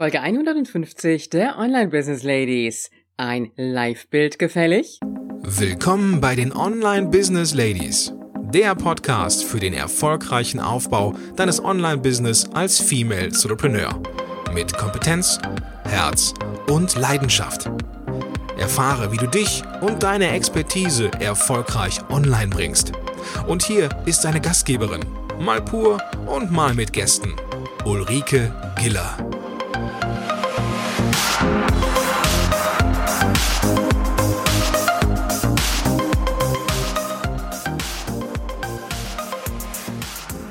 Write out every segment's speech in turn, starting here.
Folge 150 der Online Business Ladies. Ein Live-Bild gefällig? Willkommen bei den Online Business Ladies. Der Podcast für den erfolgreichen Aufbau deines Online-Business als Female Entrepreneur. Mit Kompetenz, Herz und Leidenschaft. Erfahre, wie du dich und deine Expertise erfolgreich online bringst. Und hier ist deine Gastgeberin, mal pur und mal mit Gästen, Ulrike Giller.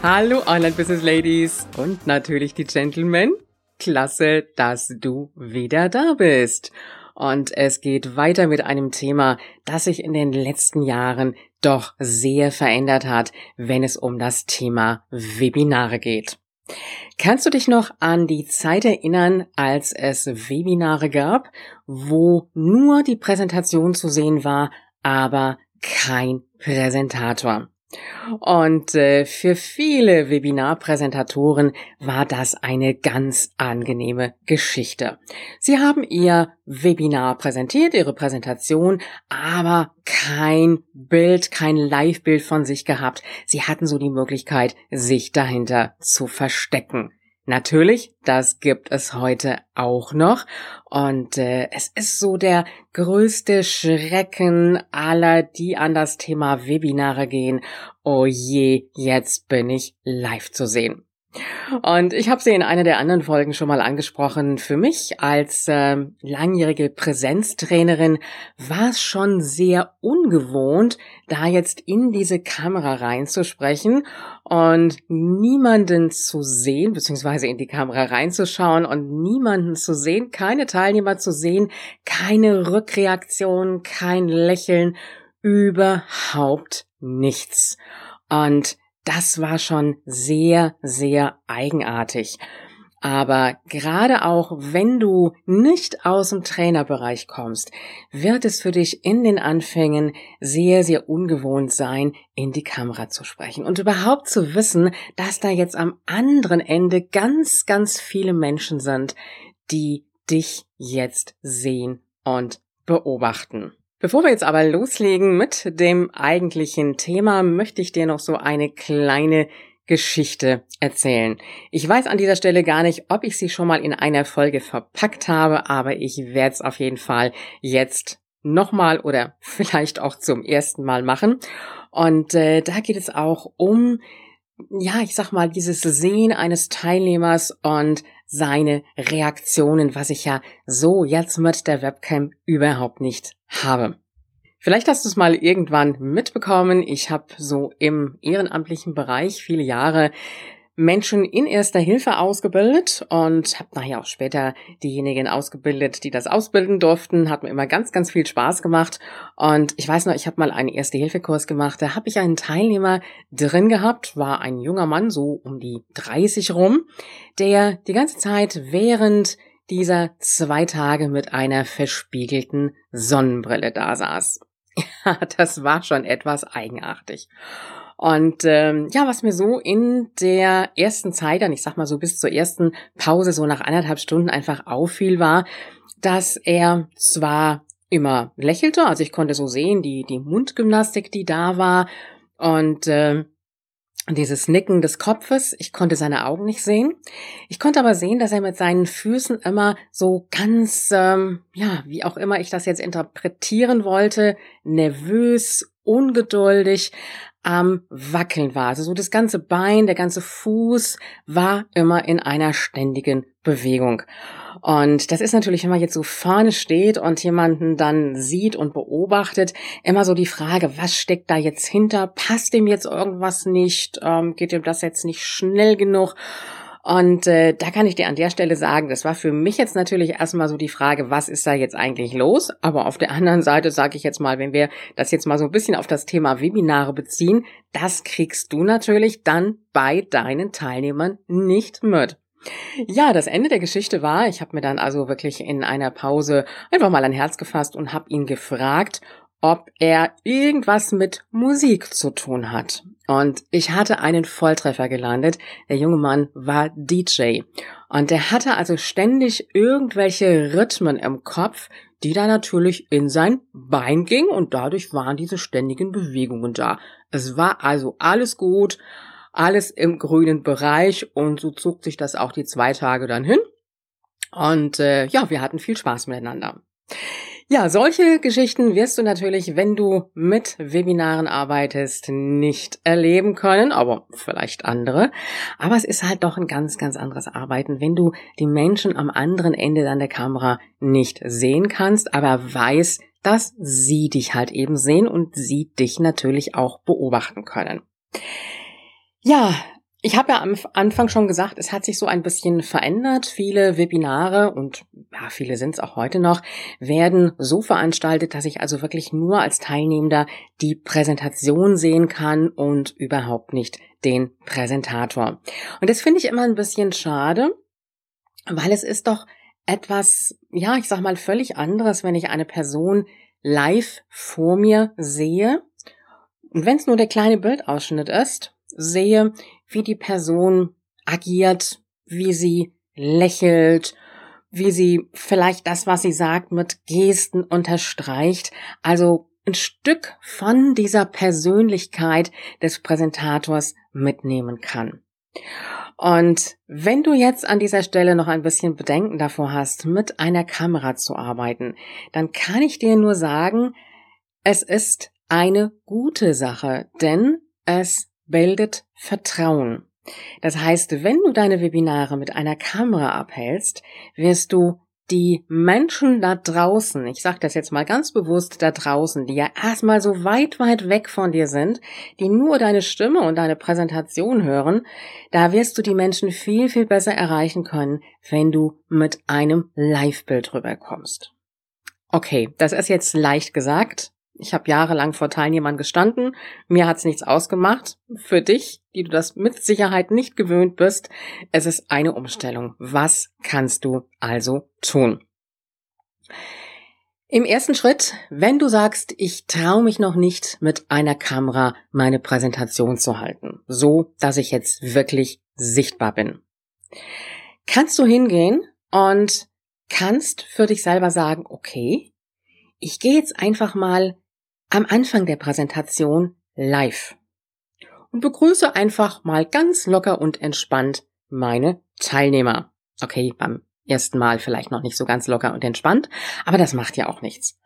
Hallo Online Business Ladies und natürlich die Gentlemen. Klasse, dass du wieder da bist. Und es geht weiter mit einem Thema, das sich in den letzten Jahren doch sehr verändert hat, wenn es um das Thema Webinare geht. Kannst du dich noch an die Zeit erinnern, als es Webinare gab, wo nur die Präsentation zu sehen war, aber kein Präsentator? Und äh, für viele Webinarpräsentatoren war das eine ganz angenehme Geschichte. Sie haben ihr Webinar präsentiert, ihre Präsentation, aber kein Bild, kein Live-Bild von sich gehabt. Sie hatten so die Möglichkeit, sich dahinter zu verstecken. Natürlich, das gibt es heute auch noch. Und äh, es ist so der größte Schrecken aller, die an das Thema Webinare gehen. Oh je, jetzt bin ich live zu sehen. Und ich habe sie in einer der anderen Folgen schon mal angesprochen. Für mich als äh, langjährige Präsenztrainerin war es schon sehr ungewohnt, da jetzt in diese Kamera reinzusprechen und niemanden zu sehen, beziehungsweise in die Kamera reinzuschauen und niemanden zu sehen, keine Teilnehmer zu sehen, keine Rückreaktion, kein Lächeln, überhaupt nichts. Und das war schon sehr, sehr eigenartig. Aber gerade auch wenn du nicht aus dem Trainerbereich kommst, wird es für dich in den Anfängen sehr, sehr ungewohnt sein, in die Kamera zu sprechen und überhaupt zu wissen, dass da jetzt am anderen Ende ganz, ganz viele Menschen sind, die dich jetzt sehen und beobachten. Bevor wir jetzt aber loslegen mit dem eigentlichen Thema, möchte ich dir noch so eine kleine Geschichte erzählen. Ich weiß an dieser Stelle gar nicht, ob ich sie schon mal in einer Folge verpackt habe, aber ich werde es auf jeden Fall jetzt nochmal oder vielleicht auch zum ersten Mal machen. Und äh, da geht es auch um, ja, ich sag mal, dieses Sehen eines Teilnehmers und seine Reaktionen, was ich ja so jetzt mit der Webcam überhaupt nicht habe. Vielleicht hast du es mal irgendwann mitbekommen. Ich habe so im ehrenamtlichen Bereich viele Jahre Menschen in erster Hilfe ausgebildet und habe nachher auch später diejenigen ausgebildet, die das ausbilden durften. Hat mir immer ganz, ganz viel Spaß gemacht. Und ich weiß noch, ich habe mal einen Erste-Hilfe-Kurs gemacht. Da habe ich einen Teilnehmer drin gehabt, war ein junger Mann, so um die 30 rum, der die ganze Zeit während dieser zwei Tage mit einer verspiegelten Sonnenbrille da saß. Ja, das war schon etwas eigenartig. Und ähm, ja, was mir so in der ersten Zeit, dann ich sag mal so bis zur ersten Pause, so nach anderthalb Stunden einfach auffiel, war, dass er zwar immer lächelte, also ich konnte so sehen, die, die Mundgymnastik, die da war, und äh, dieses Nicken des Kopfes, ich konnte seine Augen nicht sehen. Ich konnte aber sehen, dass er mit seinen Füßen immer so ganz, ähm, ja, wie auch immer ich das jetzt interpretieren wollte, nervös, ungeduldig, am Wackeln war. Also so das ganze Bein, der ganze Fuß war immer in einer ständigen Bewegung. Und das ist natürlich, wenn man jetzt so vorne steht und jemanden dann sieht und beobachtet, immer so die Frage, was steckt da jetzt hinter? Passt dem jetzt irgendwas nicht? Ähm, geht ihm das jetzt nicht schnell genug? Und äh, da kann ich dir an der Stelle sagen, das war für mich jetzt natürlich erstmal so die Frage, was ist da jetzt eigentlich los? Aber auf der anderen Seite sage ich jetzt mal, wenn wir das jetzt mal so ein bisschen auf das Thema Webinare beziehen, das kriegst du natürlich dann bei deinen Teilnehmern nicht mit. Ja, das Ende der Geschichte war, ich habe mir dann also wirklich in einer Pause einfach mal ein Herz gefasst und habe ihn gefragt, ob er irgendwas mit Musik zu tun hat. Und ich hatte einen Volltreffer gelandet. Der junge Mann war DJ. Und er hatte also ständig irgendwelche Rhythmen im Kopf, die da natürlich in sein Bein ging und dadurch waren diese ständigen Bewegungen da. Es war also alles gut, alles im grünen Bereich und so zog sich das auch die zwei Tage dann hin. Und äh, ja, wir hatten viel Spaß miteinander. Ja, solche Geschichten wirst du natürlich, wenn du mit Webinaren arbeitest, nicht erleben können, aber vielleicht andere. Aber es ist halt doch ein ganz, ganz anderes Arbeiten, wenn du die Menschen am anderen Ende an der Kamera nicht sehen kannst, aber weißt, dass sie dich halt eben sehen und sie dich natürlich auch beobachten können. Ja, ich habe ja am Anfang schon gesagt, es hat sich so ein bisschen verändert. Viele Webinare und ja, viele sind es auch heute noch, werden so veranstaltet, dass ich also wirklich nur als Teilnehmender die Präsentation sehen kann und überhaupt nicht den Präsentator. Und das finde ich immer ein bisschen schade, weil es ist doch etwas, ja, ich sag mal völlig anderes, wenn ich eine Person live vor mir sehe. Und wenn es nur der kleine Bildausschnitt ist, sehe, wie die Person agiert, wie sie lächelt, wie sie vielleicht das, was sie sagt, mit Gesten unterstreicht. Also ein Stück von dieser Persönlichkeit des Präsentators mitnehmen kann. Und wenn du jetzt an dieser Stelle noch ein bisschen Bedenken davor hast, mit einer Kamera zu arbeiten, dann kann ich dir nur sagen, es ist eine gute Sache, denn es bildet Vertrauen. Das heißt, wenn du deine Webinare mit einer Kamera abhältst, wirst du die Menschen da draußen, ich sage das jetzt mal ganz bewusst da draußen, die ja erstmal so weit, weit weg von dir sind, die nur deine Stimme und deine Präsentation hören, da wirst du die Menschen viel, viel besser erreichen können, wenn du mit einem Live-Bild rüberkommst. Okay, das ist jetzt leicht gesagt. Ich habe jahrelang vor Teilnehmern gestanden. Mir hat's nichts ausgemacht. Für dich, die du das mit Sicherheit nicht gewöhnt bist, es ist eine Umstellung. Was kannst du also tun? Im ersten Schritt, wenn du sagst, ich traue mich noch nicht mit einer Kamera meine Präsentation zu halten, so dass ich jetzt wirklich sichtbar bin, kannst du hingehen und kannst für dich selber sagen, okay, ich gehe jetzt einfach mal am Anfang der Präsentation live und begrüße einfach mal ganz locker und entspannt meine Teilnehmer. Okay, beim ersten Mal vielleicht noch nicht so ganz locker und entspannt, aber das macht ja auch nichts.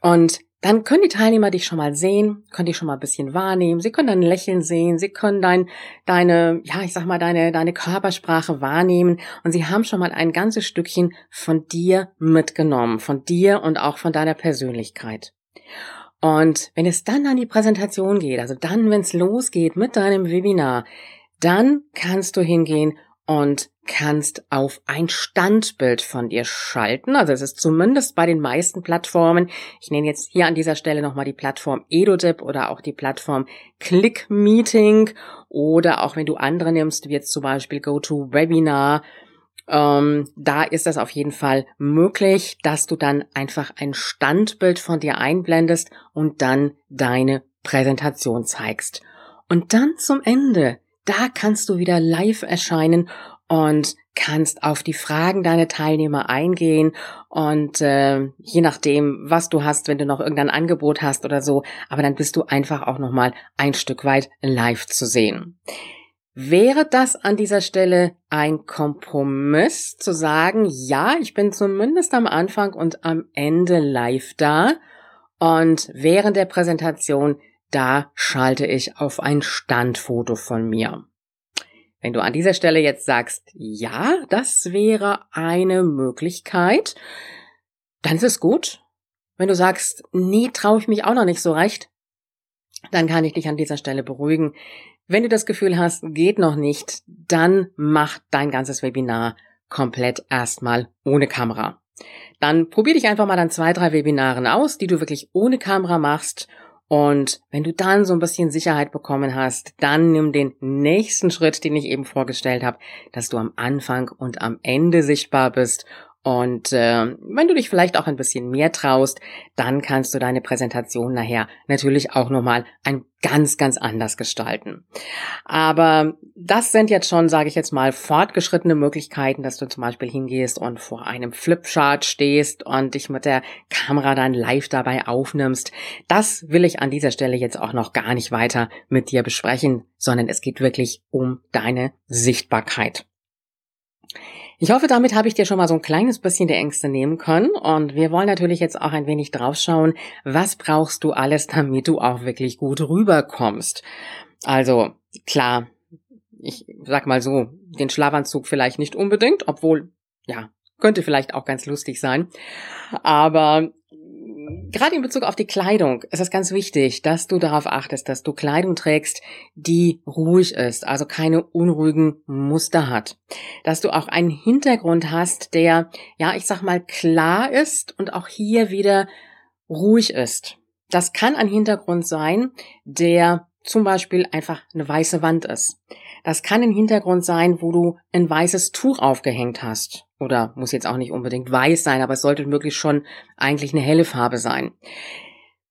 Und dann können die Teilnehmer dich schon mal sehen, können dich schon mal ein bisschen wahrnehmen, sie können dein Lächeln sehen, sie können dein, deine, ja, ich sag mal, deine, deine Körpersprache wahrnehmen und sie haben schon mal ein ganzes Stückchen von dir mitgenommen, von dir und auch von deiner Persönlichkeit. Und wenn es dann an die Präsentation geht, also dann, wenn es losgeht mit deinem Webinar, dann kannst du hingehen und kannst auf ein Standbild von dir schalten. Also es ist zumindest bei den meisten Plattformen. Ich nenne jetzt hier an dieser Stelle nochmal die Plattform EduDip oder auch die Plattform ClickMeeting oder auch wenn du andere nimmst, wie jetzt zum Beispiel GoToWebinar ähm, da ist das auf jeden Fall möglich, dass du dann einfach ein Standbild von dir einblendest und dann deine Präsentation zeigst. Und dann zum Ende, da kannst du wieder live erscheinen und kannst auf die Fragen deiner Teilnehmer eingehen und äh, je nachdem, was du hast, wenn du noch irgendein Angebot hast oder so, aber dann bist du einfach auch noch mal ein Stück weit live zu sehen. Wäre das an dieser Stelle ein Kompromiss zu sagen, ja, ich bin zumindest am Anfang und am Ende live da und während der Präsentation, da schalte ich auf ein Standfoto von mir. Wenn du an dieser Stelle jetzt sagst, ja, das wäre eine Möglichkeit, dann ist es gut. Wenn du sagst, nee, traue ich mich auch noch nicht so recht, dann kann ich dich an dieser Stelle beruhigen. Wenn du das Gefühl hast, geht noch nicht, dann mach dein ganzes Webinar komplett erstmal ohne Kamera. Dann probier dich einfach mal an zwei, drei Webinaren aus, die du wirklich ohne Kamera machst. Und wenn du dann so ein bisschen Sicherheit bekommen hast, dann nimm den nächsten Schritt, den ich eben vorgestellt habe, dass du am Anfang und am Ende sichtbar bist Und äh, wenn du dich vielleicht auch ein bisschen mehr traust, dann kannst du deine Präsentation nachher natürlich auch nochmal ein ganz, ganz anders gestalten. Aber das sind jetzt schon, sage ich jetzt mal, fortgeschrittene Möglichkeiten, dass du zum Beispiel hingehst und vor einem Flipchart stehst und dich mit der Kamera dann live dabei aufnimmst. Das will ich an dieser Stelle jetzt auch noch gar nicht weiter mit dir besprechen, sondern es geht wirklich um deine Sichtbarkeit. Ich hoffe, damit habe ich dir schon mal so ein kleines bisschen der Ängste nehmen können. Und wir wollen natürlich jetzt auch ein wenig draufschauen, was brauchst du alles, damit du auch wirklich gut rüberkommst. Also, klar, ich sag mal so, den Schlafanzug vielleicht nicht unbedingt, obwohl, ja, könnte vielleicht auch ganz lustig sein. Aber gerade in Bezug auf die Kleidung ist es ganz wichtig, dass du darauf achtest, dass du Kleidung trägst, die ruhig ist, also keine unruhigen Muster hat. Dass du auch einen Hintergrund hast, der, ja, ich sag mal, klar ist und auch hier wieder ruhig ist. Das kann ein Hintergrund sein, der zum Beispiel einfach eine weiße Wand ist. Das kann ein Hintergrund sein, wo du ein weißes Tuch aufgehängt hast. Oder muss jetzt auch nicht unbedingt weiß sein, aber es sollte möglichst schon eigentlich eine helle Farbe sein.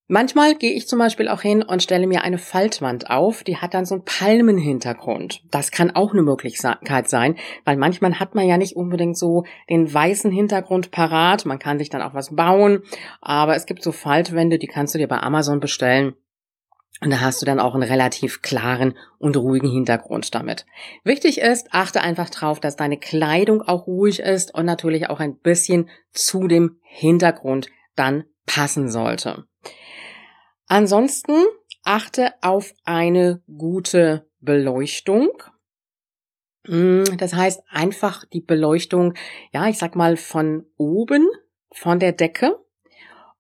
Manchmal gehe ich zum Beispiel auch hin und stelle mir eine Faltwand auf, die hat dann so einen Palmenhintergrund. Das kann auch eine Möglichkeit sein, weil manchmal hat man ja nicht unbedingt so den weißen Hintergrund parat. Man kann sich dann auch was bauen, aber es gibt so Faltwände, die kannst du dir bei Amazon bestellen. Und da hast du dann auch einen relativ klaren und ruhigen Hintergrund damit. Wichtig ist, achte einfach drauf, dass deine Kleidung auch ruhig ist und natürlich auch ein bisschen zu dem Hintergrund dann passen sollte. Ansonsten achte auf eine gute Beleuchtung. Hm, das heißt einfach die Beleuchtung, ja, ich sag mal von oben, von der Decke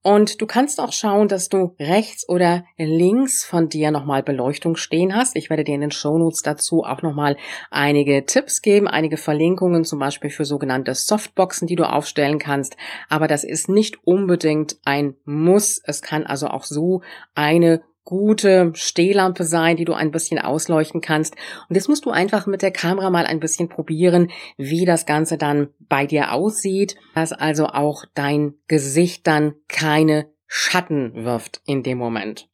und du kannst auch schauen, dass du rechts oder links von dir nochmal Beleuchtung stehen hast. Ich werde dir in den Shownotes dazu auch nochmal einige Tipps geben, einige Verlinkungen, zum Beispiel für sogenannte Softboxen, die du aufstellen kannst. Aber das ist nicht unbedingt ein Muss. Es kann also auch so eine gute Stehlampe sein, die du ein bisschen ausleuchten kannst. Und jetzt musst du einfach mit der Kamera mal ein bisschen probieren, wie das Ganze dann bei dir aussieht, dass also auch dein Gesicht dann keine Schatten wirft in dem Moment.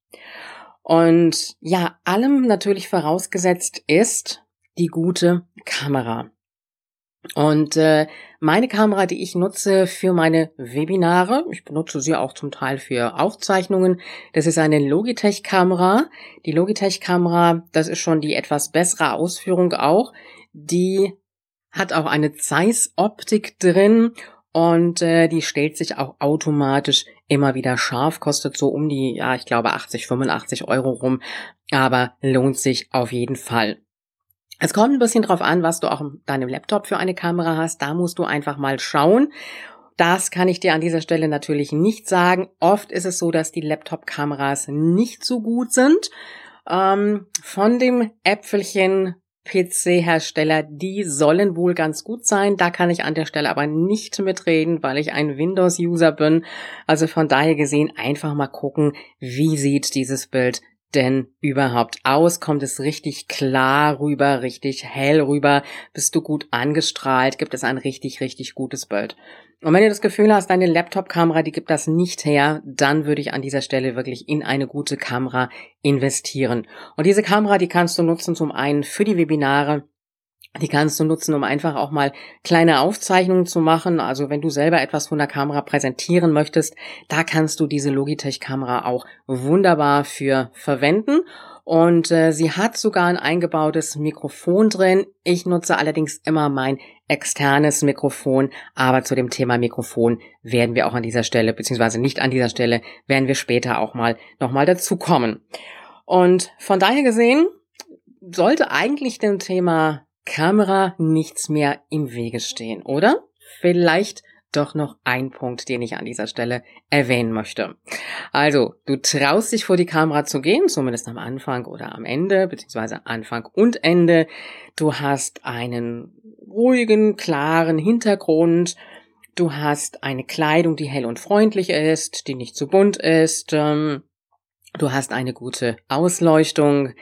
Und ja, allem natürlich vorausgesetzt ist die gute Kamera. Und äh, meine Kamera, die ich nutze für meine Webinare, ich benutze sie auch zum Teil für Aufzeichnungen, das ist eine Logitech-Kamera. Die Logitech-Kamera, das ist schon die etwas bessere Ausführung auch. Die hat auch eine Zeiss-Optik drin und äh, die stellt sich auch automatisch immer wieder scharf, kostet so um die, ja, ich glaube 80, 85 Euro rum, aber lohnt sich auf jeden Fall. Es kommt ein bisschen drauf an, was du auch in deinem Laptop für eine Kamera hast. Da musst du einfach mal schauen. Das kann ich dir an dieser Stelle natürlich nicht sagen. Oft ist es so, dass die Laptop-Kameras nicht so gut sind. Ähm, von dem Äpfelchen PC-Hersteller, die sollen wohl ganz gut sein. Da kann ich an der Stelle aber nicht mitreden, weil ich ein Windows-User bin. Also von daher gesehen einfach mal gucken, wie sieht dieses Bild denn überhaupt aus? Kommt es richtig klar rüber, richtig hell rüber? Bist du gut angestrahlt? Gibt es ein richtig, richtig gutes Bild? Und wenn du das Gefühl hast, deine Laptop-Kamera, die gibt das nicht her, dann würde ich an dieser Stelle wirklich in eine gute Kamera investieren. Und diese Kamera, die kannst du nutzen zum einen für die Webinare, die kannst du nutzen, um einfach auch mal kleine Aufzeichnungen zu machen. Also wenn du selber etwas von der Kamera präsentieren möchtest, da kannst du diese Logitech-Kamera auch wunderbar für verwenden. Und äh, sie hat sogar ein eingebautes Mikrofon drin. Ich nutze allerdings immer mein externes Mikrofon. Aber zu dem Thema Mikrofon werden wir auch an dieser Stelle, beziehungsweise nicht an dieser Stelle, werden wir später auch mal nochmal dazu kommen. Und von daher gesehen, sollte eigentlich dem Thema Kamera nichts mehr im Wege stehen, oder? Vielleicht doch noch ein Punkt, den ich an dieser Stelle erwähnen möchte. Also, du traust dich vor die Kamera zu gehen, zumindest am Anfang oder am Ende, beziehungsweise Anfang und Ende. Du hast einen ruhigen, klaren Hintergrund. Du hast eine Kleidung, die hell und freundlich ist, die nicht zu bunt ist. Ähm, du hast eine gute Ausleuchtung.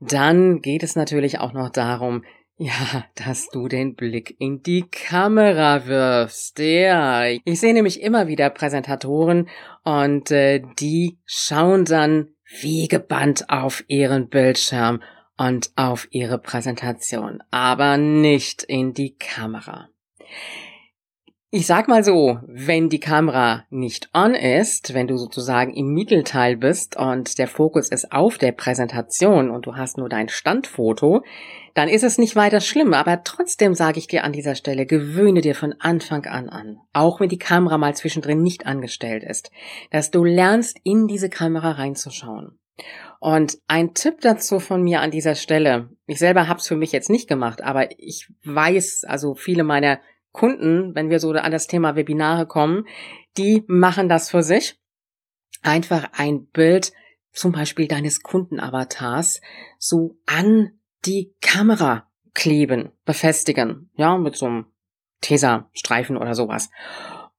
Dann geht es natürlich auch noch darum, Ja, dass du den Blick in die Kamera wirfst. Ja, ich sehe nämlich immer wieder Präsentatoren und äh, die schauen dann wie gebannt auf ihren Bildschirm und auf ihre Präsentation, aber nicht in die Kamera. Ich sag mal so, wenn die Kamera nicht on ist, wenn du sozusagen im Mittelteil bist und der Fokus ist auf der Präsentation und du hast nur dein Standfoto, dann ist es nicht weiter schlimm, aber trotzdem sage ich dir an dieser Stelle, gewöhne dir von Anfang an an, auch wenn die Kamera mal zwischendrin nicht angestellt ist, dass du lernst, in diese Kamera reinzuschauen. Und ein Tipp dazu von mir an dieser Stelle, ich selber habe es für mich jetzt nicht gemacht, aber ich weiß, also viele meiner Kunden, wenn wir so an das Thema Webinare kommen, die machen das für sich. Einfach ein Bild, zum Beispiel deines Kundenavatars, so an die Kamera kleben, befestigen, ja, mit so einem Tesa-Streifen oder sowas.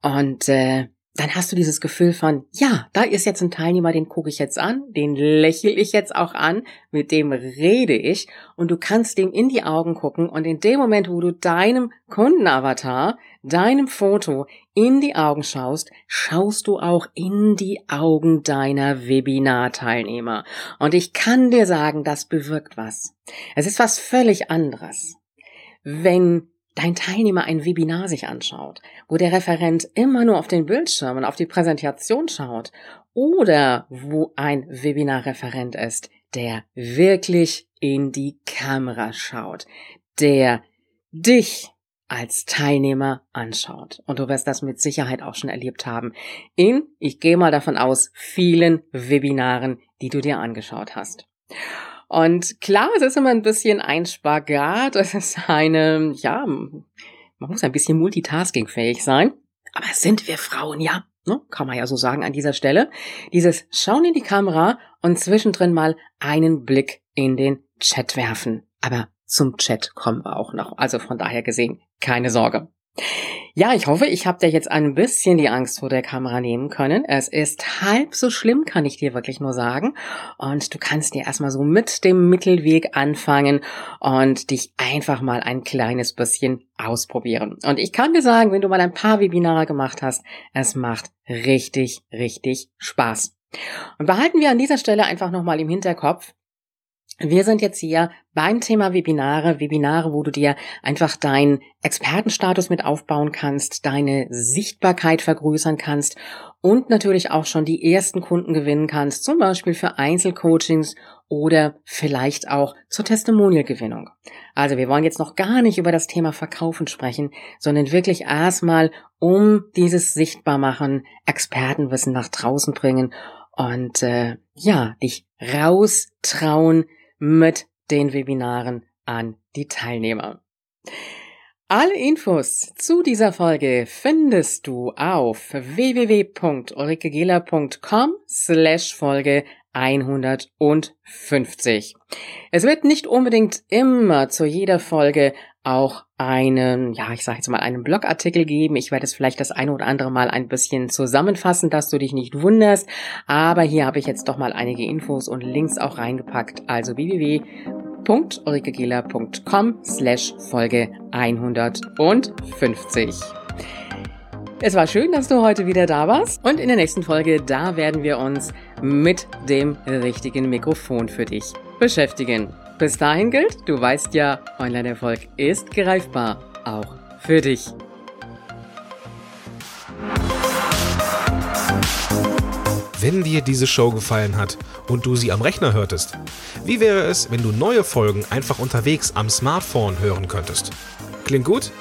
Und äh, dann hast du dieses Gefühl von, ja, da ist jetzt ein Teilnehmer, den gucke ich jetzt an, den lächle ich jetzt auch an, mit dem rede ich und du kannst dem in die Augen gucken und in dem Moment, wo du deinem Kundenavatar, deinem Foto in die Augen schaust, schaust du auch in die Augen deiner Webinar-Teilnehmer. Und ich kann dir sagen, das bewirkt was. Es ist was völlig anderes. Wenn dein Teilnehmer ein Webinar sich anschaut, wo der Referent immer nur auf den Bildschirm und auf die Präsentation schaut, oder wo ein Webinarreferent ist, der wirklich in die Kamera schaut, der dich als Teilnehmer anschaut. Und du wirst das mit Sicherheit auch schon erlebt haben in, ich gehe mal davon aus, vielen Webinaren, die du dir angeschaut hast. Und klar, es ist immer ein bisschen ein Spagat. Es ist eine, ja, man muss ein bisschen multitaskingfähig sein. Aber sind wir Frauen, ja, ne? kann man ja so sagen an dieser Stelle. Dieses Schauen in die Kamera und zwischendrin mal einen Blick in den Chat werfen. Aber zum Chat kommen wir auch noch. Also von daher gesehen, keine Sorge. Ja, ich hoffe, ich habe dir jetzt ein bisschen die Angst vor der Kamera nehmen können. Es ist halb so schlimm, kann ich dir wirklich nur sagen. Und du kannst dir erstmal so mit dem Mittelweg anfangen und dich einfach mal ein kleines bisschen ausprobieren. Und ich kann dir sagen, wenn du mal ein paar Webinare gemacht hast, es macht richtig, richtig Spaß. Und behalten wir an dieser Stelle einfach nochmal im Hinterkopf, wir sind jetzt hier beim Thema Webinare, Webinare, wo du dir einfach deinen Expertenstatus mit aufbauen kannst, deine Sichtbarkeit vergrößern kannst und natürlich auch schon die ersten Kunden gewinnen kannst, zum Beispiel für Einzelcoachings oder vielleicht auch zur Testimonialgewinnung. Also wir wollen jetzt noch gar nicht über das Thema Verkaufen sprechen, sondern wirklich erstmal um dieses Sichtbarmachen, Expertenwissen nach draußen bringen und äh, ja, dich raustrauen, mit den Webinaren an die Teilnehmer. Alle Infos zu dieser Folge findest du auf www.ulrikegela.com slash Folge 150. Es wird nicht unbedingt immer zu jeder Folge auch einen, ja, ich sage jetzt mal einen Blogartikel geben. Ich werde es vielleicht das eine oder andere Mal ein bisschen zusammenfassen, dass du dich nicht wunderst. Aber hier habe ich jetzt doch mal einige Infos und Links auch reingepackt. Also www.ulrikegela.com slash Folge 150. Es war schön, dass du heute wieder da warst. Und in der nächsten Folge, da werden wir uns mit dem richtigen Mikrofon für dich beschäftigen. Bis dahin gilt, du weißt ja, Online-Erfolg ist greifbar, auch für dich. Wenn dir diese Show gefallen hat und du sie am Rechner hörtest, wie wäre es, wenn du neue Folgen einfach unterwegs am Smartphone hören könntest? Klingt gut?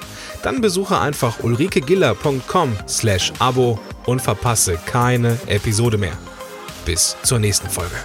Dann besuche einfach ulrikegiller.com slash Abo und verpasse keine Episode mehr. Bis zur nächsten Folge.